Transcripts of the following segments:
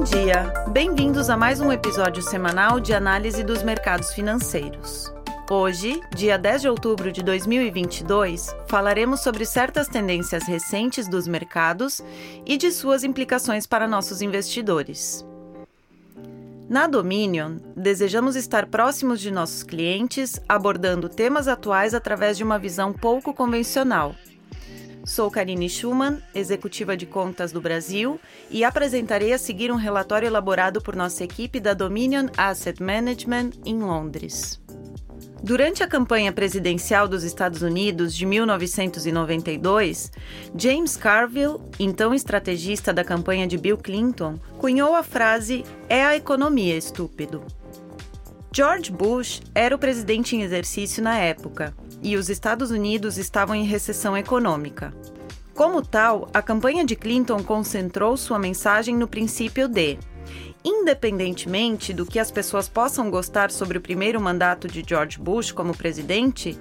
Bom dia! Bem-vindos a mais um episódio semanal de análise dos mercados financeiros. Hoje, dia 10 de outubro de 2022, falaremos sobre certas tendências recentes dos mercados e de suas implicações para nossos investidores. Na Dominion, desejamos estar próximos de nossos clientes, abordando temas atuais através de uma visão pouco convencional Sou Karine Schumann, executiva de contas do Brasil, e apresentarei a seguir um relatório elaborado por nossa equipe da Dominion Asset Management em Londres. Durante a campanha presidencial dos Estados Unidos de 1992, James Carville, então estrategista da campanha de Bill Clinton, cunhou a frase: É a economia estúpido. George Bush era o presidente em exercício na época e os Estados Unidos estavam em recessão econômica. Como tal, a campanha de Clinton concentrou sua mensagem no princípio de independentemente do que as pessoas possam gostar sobre o primeiro mandato de George Bush como presidente,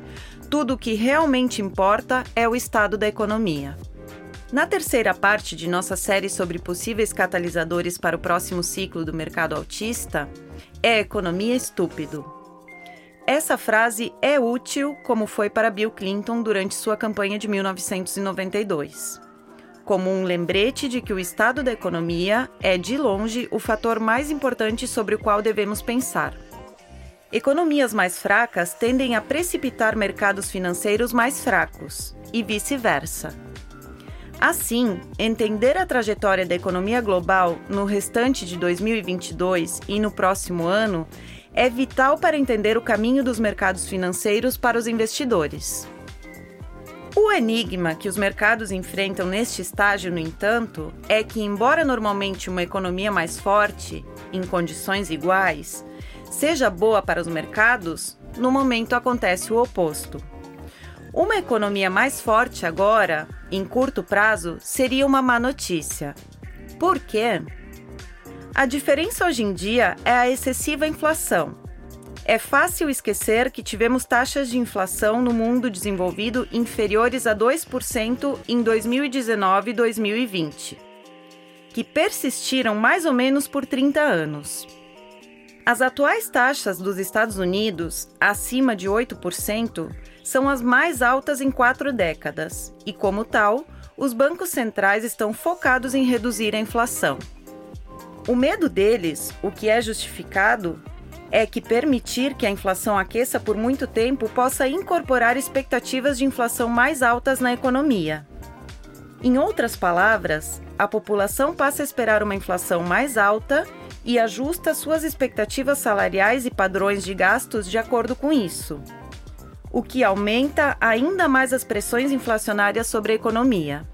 tudo o que realmente importa é o estado da economia. Na terceira parte de nossa série sobre possíveis catalisadores para o próximo ciclo do mercado autista, é economia estúpido. Essa frase é útil, como foi para Bill Clinton durante sua campanha de 1992. Como um lembrete de que o estado da economia é, de longe, o fator mais importante sobre o qual devemos pensar. Economias mais fracas tendem a precipitar mercados financeiros mais fracos, e vice-versa. Assim, entender a trajetória da economia global no restante de 2022 e no próximo ano é vital para entender o caminho dos mercados financeiros para os investidores. O enigma que os mercados enfrentam neste estágio, no entanto, é que, embora normalmente uma economia mais forte, em condições iguais, seja boa para os mercados, no momento acontece o oposto. Uma economia mais forte agora, em curto prazo, seria uma má notícia. Por quê? A diferença hoje em dia é a excessiva inflação. É fácil esquecer que tivemos taxas de inflação no mundo desenvolvido inferiores a 2% em 2019 e 2020, que persistiram mais ou menos por 30 anos. As atuais taxas dos Estados Unidos, acima de 8%, são as mais altas em quatro décadas, e, como tal, os bancos centrais estão focados em reduzir a inflação. O medo deles, o que é justificado, é que permitir que a inflação aqueça por muito tempo possa incorporar expectativas de inflação mais altas na economia. Em outras palavras, a população passa a esperar uma inflação mais alta e ajusta suas expectativas salariais e padrões de gastos de acordo com isso, o que aumenta ainda mais as pressões inflacionárias sobre a economia.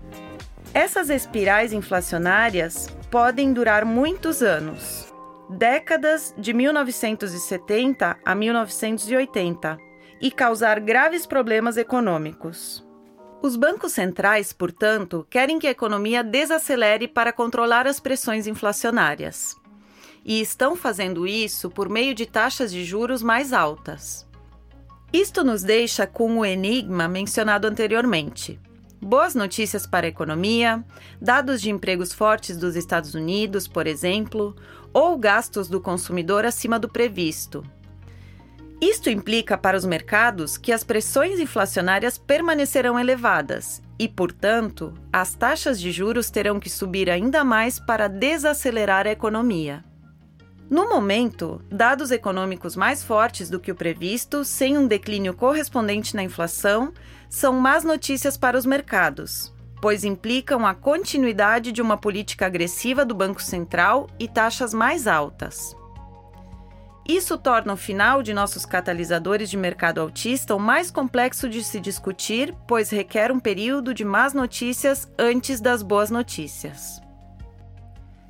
Essas espirais inflacionárias podem durar muitos anos décadas de 1970 a 1980 e causar graves problemas econômicos. Os bancos centrais, portanto, querem que a economia desacelere para controlar as pressões inflacionárias. E estão fazendo isso por meio de taxas de juros mais altas. Isto nos deixa com o enigma mencionado anteriormente boas notícias para a economia, dados de empregos fortes dos Estados Unidos, por exemplo, ou gastos do consumidor acima do previsto. Isto implica para os mercados que as pressões inflacionárias permanecerão elevadas e, portanto, as taxas de juros terão que subir ainda mais para desacelerar a economia. No momento, dados econômicos mais fortes do que o previsto, sem um declínio correspondente na inflação, são más notícias para os mercados, pois implicam a continuidade de uma política agressiva do Banco Central e taxas mais altas. Isso torna o final de nossos catalisadores de mercado altista o mais complexo de se discutir, pois requer um período de más notícias antes das boas notícias.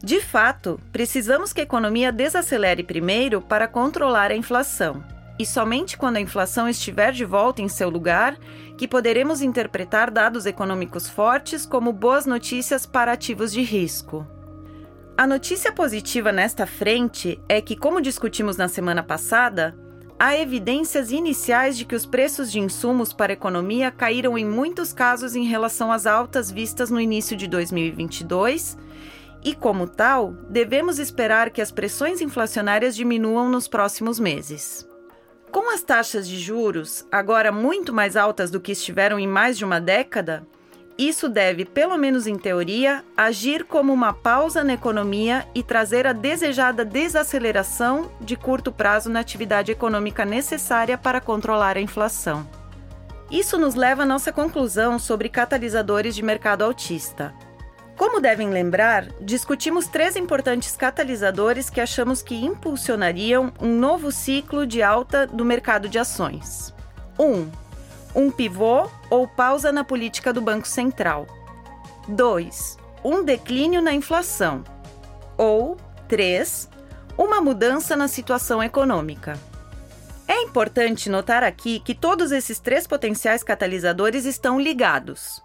De fato, precisamos que a economia desacelere primeiro para controlar a inflação. E somente quando a inflação estiver de volta em seu lugar, que poderemos interpretar dados econômicos fortes como boas notícias para ativos de risco. A notícia positiva nesta frente é que, como discutimos na semana passada, há evidências iniciais de que os preços de insumos para a economia caíram em muitos casos em relação às altas vistas no início de 2022 E, como tal, devemos esperar que as pressões inflacionárias diminuam nos próximos meses. Com as taxas de juros agora muito mais altas do que estiveram em mais de uma década, isso deve, pelo menos em teoria, agir como uma pausa na economia e trazer a desejada desaceleração de curto prazo na atividade econômica necessária para controlar a inflação. Isso nos leva à nossa conclusão sobre catalisadores de mercado altista. Como devem lembrar, discutimos três importantes catalisadores que achamos que impulsionariam um novo ciclo de alta do mercado de ações. 1. Um, um pivô ou pausa na política do Banco Central. 2. Um declínio na inflação. Ou 3. Uma mudança na situação econômica. É importante notar aqui que todos esses três potenciais catalisadores estão ligados.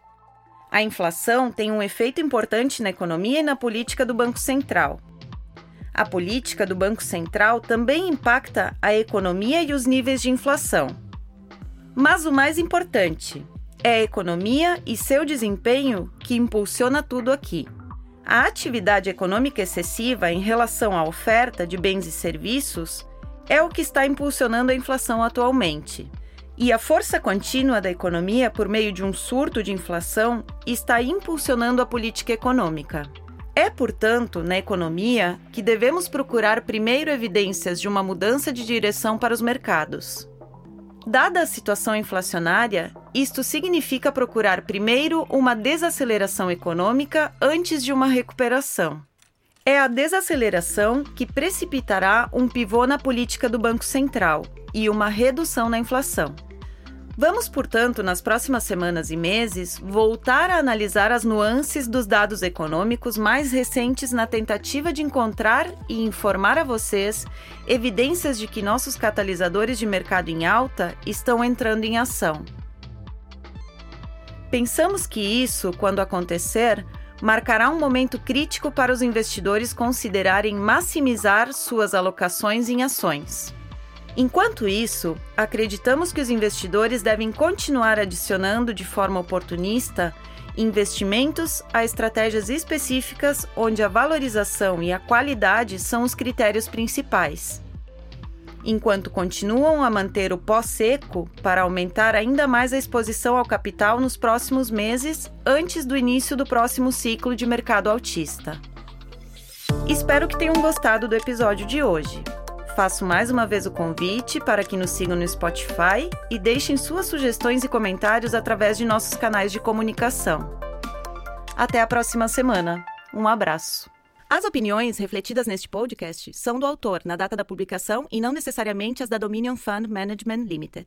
A inflação tem um efeito importante na economia e na política do Banco Central. A política do Banco Central também impacta a economia e os níveis de inflação. Mas o mais importante é a economia e seu desempenho que impulsiona tudo aqui. A atividade econômica excessiva em relação à oferta de bens e serviços é o que está impulsionando a inflação atualmente. E a força contínua da economia por meio de um surto de inflação está impulsionando a política econômica. É, portanto, na economia que devemos procurar primeiro evidências de uma mudança de direção para os mercados. Dada a situação inflacionária, isto significa procurar primeiro uma desaceleração econômica antes de uma recuperação. É a desaceleração que precipitará um pivô na política do Banco Central e uma redução na inflação. Vamos, portanto, nas próximas semanas e meses, voltar a analisar as nuances dos dados econômicos mais recentes na tentativa de encontrar e informar a vocês evidências de que nossos catalisadores de mercado em alta estão entrando em ação. Pensamos que isso, quando acontecer, marcará um momento crítico para os investidores considerarem maximizar suas alocações em ações. Enquanto isso, acreditamos que os investidores devem continuar adicionando de forma oportunista investimentos a estratégias específicas onde a valorização e a qualidade são os critérios principais. Enquanto continuam a manter o pó seco para aumentar ainda mais a exposição ao capital nos próximos meses, antes do início do próximo ciclo de mercado altista. Espero que tenham gostado do episódio de hoje. Faço mais uma vez o convite para que nos sigam no Spotify e deixem suas sugestões e comentários através de nossos canais de comunicação. Até a próxima semana. Um abraço. As opiniões refletidas neste podcast são do autor na data da publicação e não necessariamente as da Dominion Fund Management Limited.